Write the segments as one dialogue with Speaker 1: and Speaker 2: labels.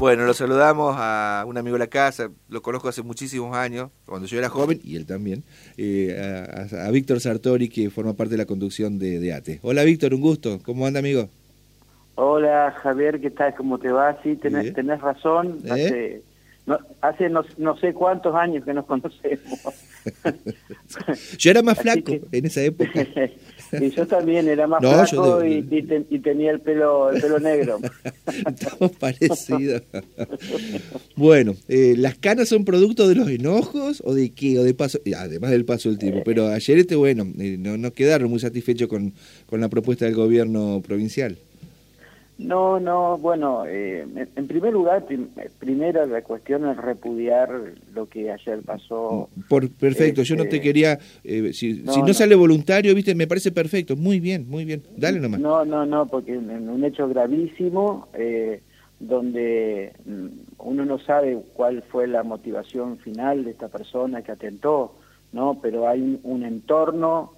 Speaker 1: Bueno, lo saludamos a un amigo de la casa, lo conozco hace muchísimos años, cuando yo era joven, y él también, eh, a, Víctor Sartori, que forma parte de la conducción de, ATE. Hola Víctor, un gusto, ¿cómo anda amigo?
Speaker 2: Hola Javier, ¿qué tal? ¿Cómo te va? Sí, tenés, tenés razón, ¿Eh? hace, no, hace no, sé cuántos años que nos conocemos.
Speaker 1: yo era más flaco en esa época.
Speaker 2: Y yo también era más flaco y, tenía el pelo, el pelo negro.
Speaker 1: Estamos parecidos. bueno, eh, ¿las canas son producto de los enojos o de qué? O de paso, además del paso del tiempo. Pero ayer, este bueno, eh, no, no quedaron muy satisfechos con, con la propuesta del gobierno provincial.
Speaker 2: No, no, bueno, eh, en primer lugar, primero la cuestión es repudiar lo que ayer pasó.
Speaker 1: Por, perfecto, yo no te este, quería, eh, si, no, si no, sale voluntario, viste, me parece perfecto, muy bien, muy bien, dale nomás.
Speaker 2: No, no, no, porque en un hecho gravísimo, eh, donde mm, uno no sabe cuál fue la motivación final de esta persona que atentó, ¿no? Pero hay un entorno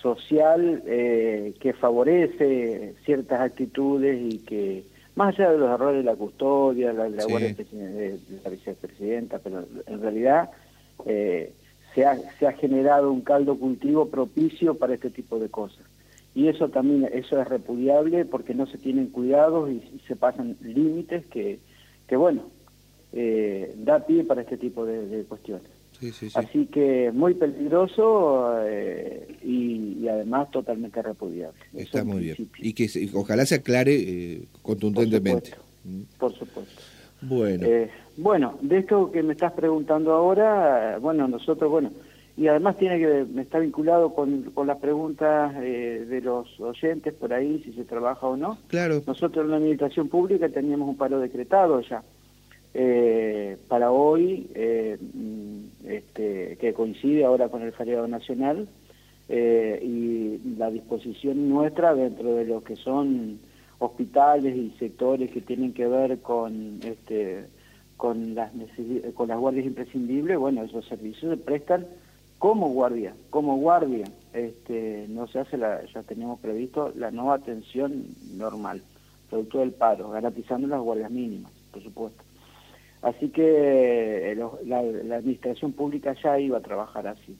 Speaker 2: social eh, que favorece ciertas actitudes y que, más allá de los errores de la custodia, la, la, de la vicepresidenta, pero en realidad eh, se, ha, se ha generado un caldo cultivo propicio para este tipo de cosas. Y eso también eso es repudiable porque no se tienen cuidados y, se pasan límites que, que bueno, eh, da pie para este tipo de cuestiones. Así que muy peligroso eh, y, además totalmente repudiable.
Speaker 1: Está muy bien. Y que ojalá se aclare eh, contundentemente.
Speaker 2: Por supuesto. Bueno. Eh, bueno, de esto que me estás preguntando ahora, bueno, nosotros, bueno, y además tiene que está vinculado con, con las preguntas de los oyentes por ahí, si se trabaja o no.
Speaker 1: Claro.
Speaker 2: Nosotros en la administración pública teníamos un paro decretado ya. para hoy este, que coincide ahora con el feriado nacional eh, y la disposición nuestra dentro de lo que son hospitales y sectores que tienen que ver con este con las con las guardias imprescindibles bueno esos servicios se prestan como guardia como guardia. Este no se hace la ya tenemos previsto la nueva atención normal producto del paro garantizando las guardias mínimas por supuesto Así que eh, la, administración pública ya iba a trabajar así,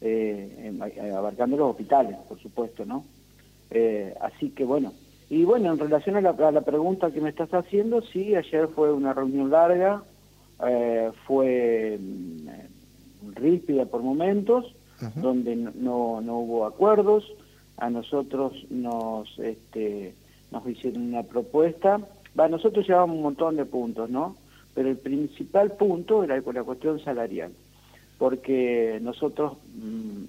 Speaker 2: eh, eh, abarcando los hospitales, por supuesto, ¿no? así que bueno, y bueno, en relación a la, pregunta que me estás haciendo, sí, ayer fue una reunión larga, fue mm, ríspida por momentos, donde no, no hubo acuerdos, a nosotros nos, este, nos hicieron una propuesta, nosotros llevamos un montón de puntos, ¿no? Pero el principal punto era la cuestión salarial, porque nosotros, mm,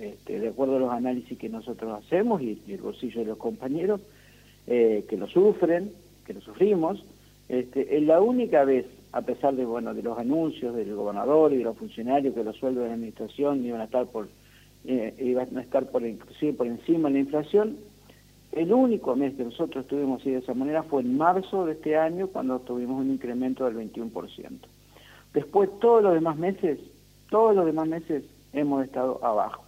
Speaker 2: este, de acuerdo a los análisis que nosotros hacemos y, el bolsillo de los compañeros, eh, que lo sufren, que lo sufrimos, este, es la única vez, a pesar de bueno de los anuncios del gobernador y de los funcionarios que los sueldos de la administración iban a estar por eh, iban a estar por inclusive por encima de la inflación, el único mes que nosotros estuvimos así de esa manera fue en marzo de este año, cuando tuvimos un incremento del 21%. Después, todos los demás meses, todos los demás meses hemos estado abajo.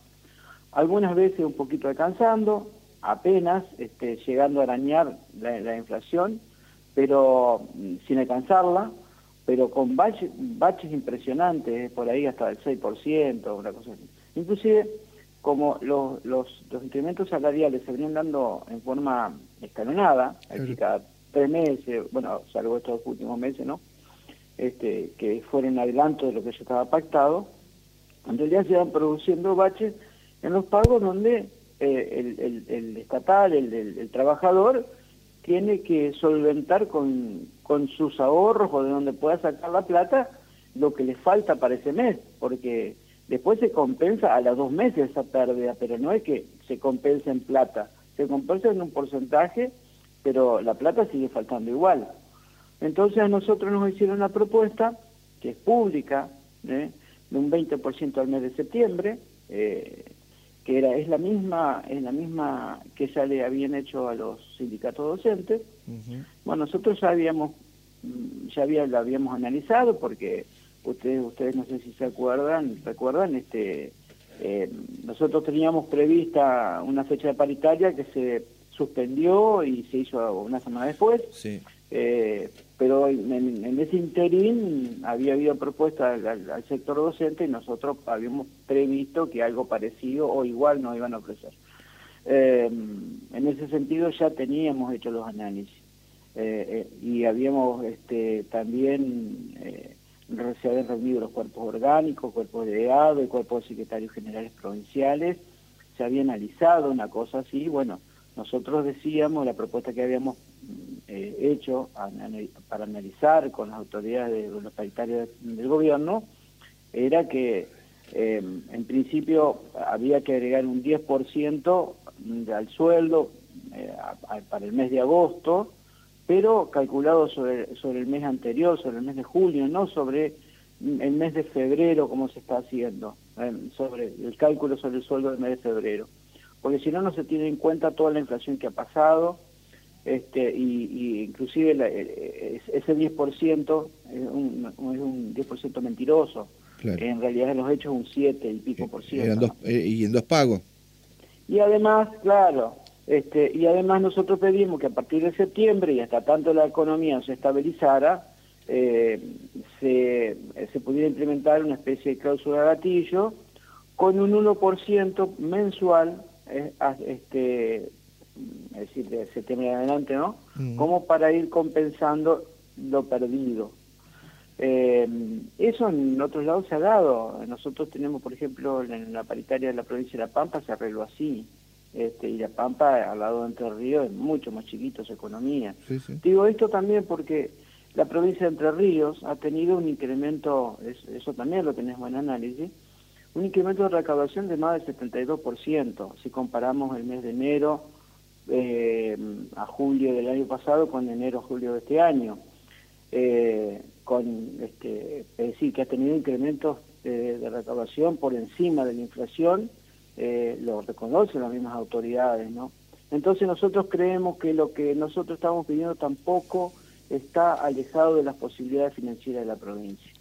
Speaker 2: Algunas veces un poquito alcanzando, apenas este, llegando a arañar la, inflación, pero mm, sin alcanzarla, pero con baches, baches impresionantes, por ahí hasta el 6%, una cosa así. Inclusive como los, los, incrementos salariales se venían dando en forma escalonada, claro. cada tres meses, bueno, salvo estos últimos meses, ¿no? Este, que fueron adelanto de lo que ya estaba pactado, en realidad se van produciendo baches en los pagos donde eh, el, el, estatal, el, el, trabajador, tiene que solventar con, con sus ahorros o de donde pueda sacar la plata lo que le falta para ese mes, porque Después se compensa a los dos meses esa pérdida, pero no es que se compensa en plata, se compensa en un porcentaje, pero la plata sigue faltando igual. Entonces a nosotros nos hicieron una propuesta, que es pública, ¿eh? de un 20% al mes de septiembre, eh, que era es la misma es la misma que ya le habían hecho a los sindicatos docentes. Bueno, nosotros ya habíamos ya había, lo habíamos analizado porque ustedes ustedes no sé si se acuerdan recuerdan este eh, nosotros teníamos prevista una fecha de paritaria que se suspendió y se hizo una semana después
Speaker 1: sí.
Speaker 2: eh, pero en, ese interín había habido propuestas al, sector docente y nosotros habíamos previsto que algo parecido o igual nos iban a ofrecer. Eh, en ese sentido ya teníamos hecho los análisis eh, y habíamos este, también, se habían reunido los cuerpos orgánicos, cuerpos de y cuerpos de secretarios generales provinciales, se había analizado una cosa así, bueno, nosotros decíamos, la propuesta que habíamos eh, hecho para analizar con las autoridades de los paritarios del gobierno era que eh, en principio había que agregar un 10% al sueldo eh, para el mes de agosto, pero calculado sobre, sobre el mes anterior, sobre el mes de julio, no sobre el mes de febrero como se está haciendo, sobre el cálculo sobre el sueldo del mes de febrero porque si no no se tiene en cuenta toda la inflación que ha pasado, este, y, inclusive eh, ese 10% es un, es un 10% mentiroso. En realidad en los hechos un 7 y pico por ciento.
Speaker 1: Eh, y en dos pagos.
Speaker 2: Y además, claro, este, y además nosotros pedimos que a partir de septiembre y hasta tanto la economía se estabilizara, eh, se, se pudiera implementar una especie de cláusula gatillo con un 1% mensual este, es decir, de septiembre en adelante, ¿no? Mm. Como para ir compensando lo perdido. Eh, eso en otros lados se ha dado. Nosotros tenemos, por ejemplo, en la paritaria de la provincia de La Pampa se arregló así. Este, y La Pampa, al lado de Entre Ríos, es mucho más chiquito su economía. Digo esto también porque la provincia de Entre Ríos ha tenido un incremento, eso también lo tenés buen análisis, un incremento de recaudación de más del 72%, si comparamos el mes de enero eh, a julio del año pasado con enero a julio de este año. Eh, con este, es decir, que ha tenido incrementos de, recaudación por encima de la inflación, eh, lo reconocen las mismas autoridades, ¿no? Entonces nosotros creemos que lo que nosotros estamos pidiendo tampoco está alejado de las posibilidades financieras de la provincia.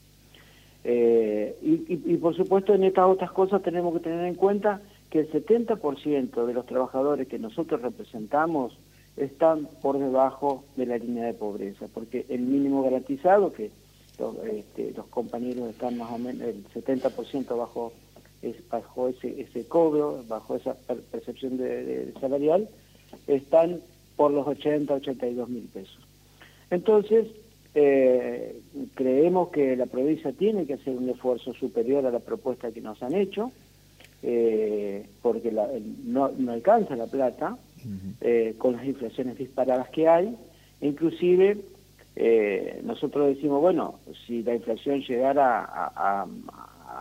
Speaker 2: Eh, y, por supuesto en estas otras cosas tenemos que tener en cuenta que el 70% de los trabajadores que nosotros representamos están por debajo de la línea de pobreza, porque el mínimo garantizado, que los, este, compañeros están más o menos el 70% bajo, es, bajo ese, ese cobro, bajo esa percepción de, salarial, están por los 80, 82 mil pesos. Entonces, eh, creemos que la provincia tiene que hacer un esfuerzo superior a la propuesta que nos han hecho, eh, porque no, alcanza la plata eh, con las inflaciones disparadas que hay. Inclusive eh, nosotros decimos, bueno, si la inflación llegara a, a,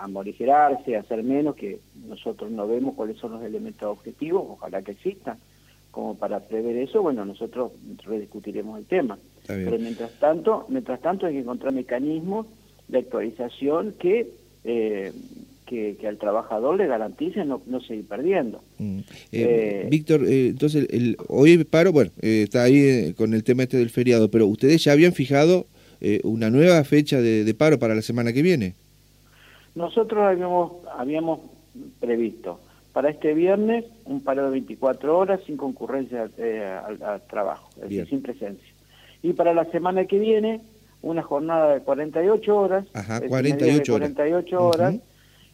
Speaker 2: morigerarse, a ser menos, que nosotros no vemos cuáles son los elementos objetivos, ojalá que existan, como para prever eso, bueno, nosotros rediscutiremos el tema. Pero mientras tanto, mientras tanto hay que encontrar mecanismos de actualización que, eh, que, al trabajador le garanticen no, no seguir perdiendo.
Speaker 1: Mm. Eh, eh, Víctor, entonces el, hoy paro, bueno, está ahí con el tema este del feriado, pero ustedes ya habían fijado una nueva fecha de, paro para la semana que viene.
Speaker 2: Nosotros habíamos, habíamos previsto para este viernes un paro de 24 horas sin concurrencia al, trabajo, es decir, sin presencia. Y para la semana que viene, una jornada de 48 horas.
Speaker 1: Ajá, 48
Speaker 2: horas. 48 horas.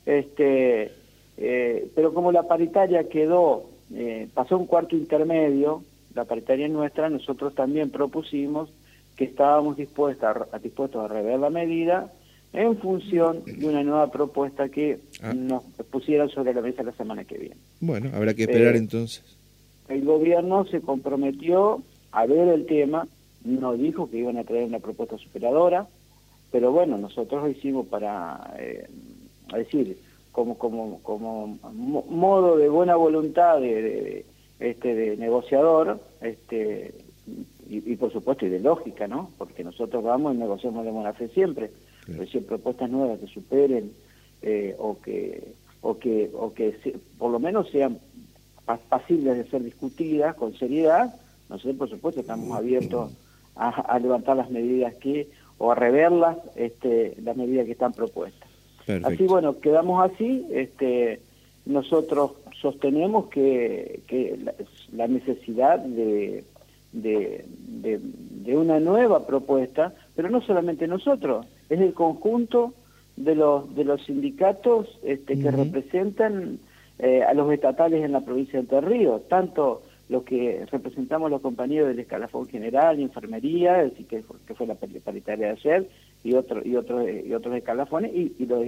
Speaker 2: este, eh, pero como la paritaria quedó, eh, pasó un cuarto intermedio, la paritaria nuestra, nosotros también propusimos que estábamos dispuestos a, dispuestos a rever la medida en función de una nueva propuesta que ah. nos pusieran sobre la mesa la semana que viene.
Speaker 1: Bueno, habrá que esperar eh, entonces.
Speaker 2: El gobierno se comprometió a ver el tema, no dijo que iban a traer una propuesta superadora, pero bueno, nosotros lo hicimos para, eh, decir, como, como, como modo de buena voluntad de, este, de negociador, este, y, por supuesto y de lógica, ¿no? Porque nosotros vamos y negociamos de buena fe siempre, decir, propuestas nuevas que superen eh, o que o que o que por lo menos sean pasibles de ser discutidas con seriedad, nosotros por supuesto estamos abiertos a, levantar las medidas que, o a reverlas, este, las medidas que están propuestas. Así, bueno, quedamos así, este, nosotros sostenemos que, que la, necesidad de, de, de, una nueva propuesta, pero no solamente nosotros, es el conjunto de los, de los sindicatos este, que representan eh, a los estatales en la provincia de Entre Ríos, tanto los que representamos los compañeros del escalafón general, enfermería, decir, que, que fue la paritaria de ayer, y, otro, y, otros y otros escalafones, y, y, los,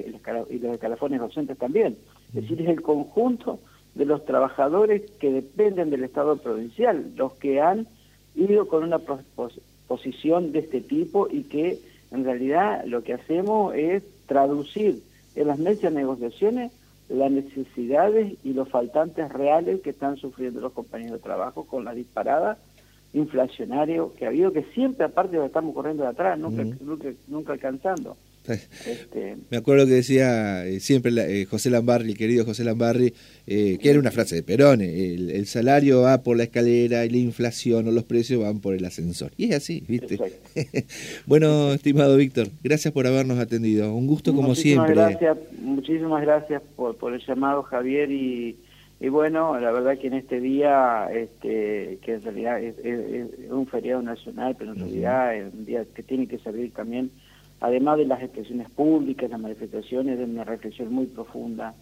Speaker 2: y los escalafones docentes también. Es decir, es el conjunto de los trabajadores que dependen del Estado provincial, los que han ido con una posición de este tipo y que en realidad lo que hacemos es traducir en las mesas de negociaciones las necesidades y los faltantes reales que están sufriendo los compañeros de trabajo con la disparada inflacionario que ha habido, que siempre aparte lo estamos corriendo de atrás, nunca, nunca, nunca alcanzando.
Speaker 1: Este... Me acuerdo que decía eh, siempre eh, José Lambarri, el querido José Lambarri, eh, que era una frase de Perón, el, salario va por la escalera y la inflación o los precios van por el ascensor. Y es así, ¿viste? bueno, estimado Víctor, gracias por habernos atendido. Un gusto como siempre.
Speaker 2: Gracias, muchísimas gracias por, por el llamado, Javier, y, y bueno, la verdad que en este día, este, que en realidad es, un feriado nacional, pero en realidad es un día que tiene que servir también además de las expresiones públicas, las manifestaciones, de una reflexión muy profunda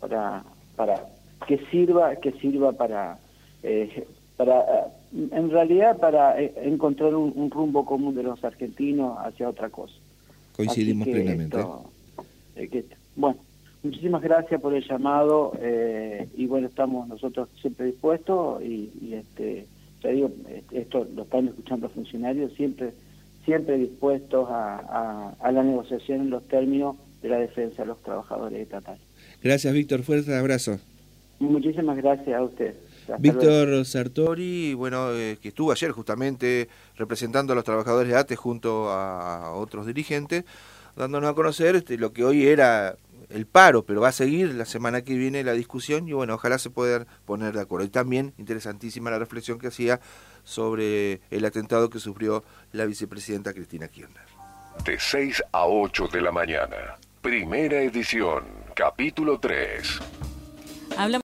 Speaker 2: para, para que sirva, que sirva para, eh, para eh, en realidad para eh, encontrar un, rumbo común de los argentinos hacia otra cosa.
Speaker 1: Coincidimos plenamente.
Speaker 2: bueno, muchísimas gracias por el llamado y bueno, estamos nosotros siempre dispuestos y, y este, te digo, esto lo están escuchando los funcionarios, siempre siempre dispuestos a, la negociación en los términos de la defensa de los trabajadores estatales.
Speaker 1: Gracias, Víctor. Fuerte abrazo.
Speaker 2: Muchísimas gracias a usted.
Speaker 1: Víctor Sartori, bueno, eh, que estuvo ayer justamente representando a los trabajadores de ATE junto a otros dirigentes, dándonos a conocer este, lo que hoy era el paro, pero va a seguir la semana que viene la discusión y bueno, ojalá se puedan poner de acuerdo. Y también interesantísima la reflexión que hacía sobre el atentado que sufrió la vicepresidenta Cristina Kirchner.
Speaker 3: De 6 a 8 de la mañana, primera edición, capítulo 3.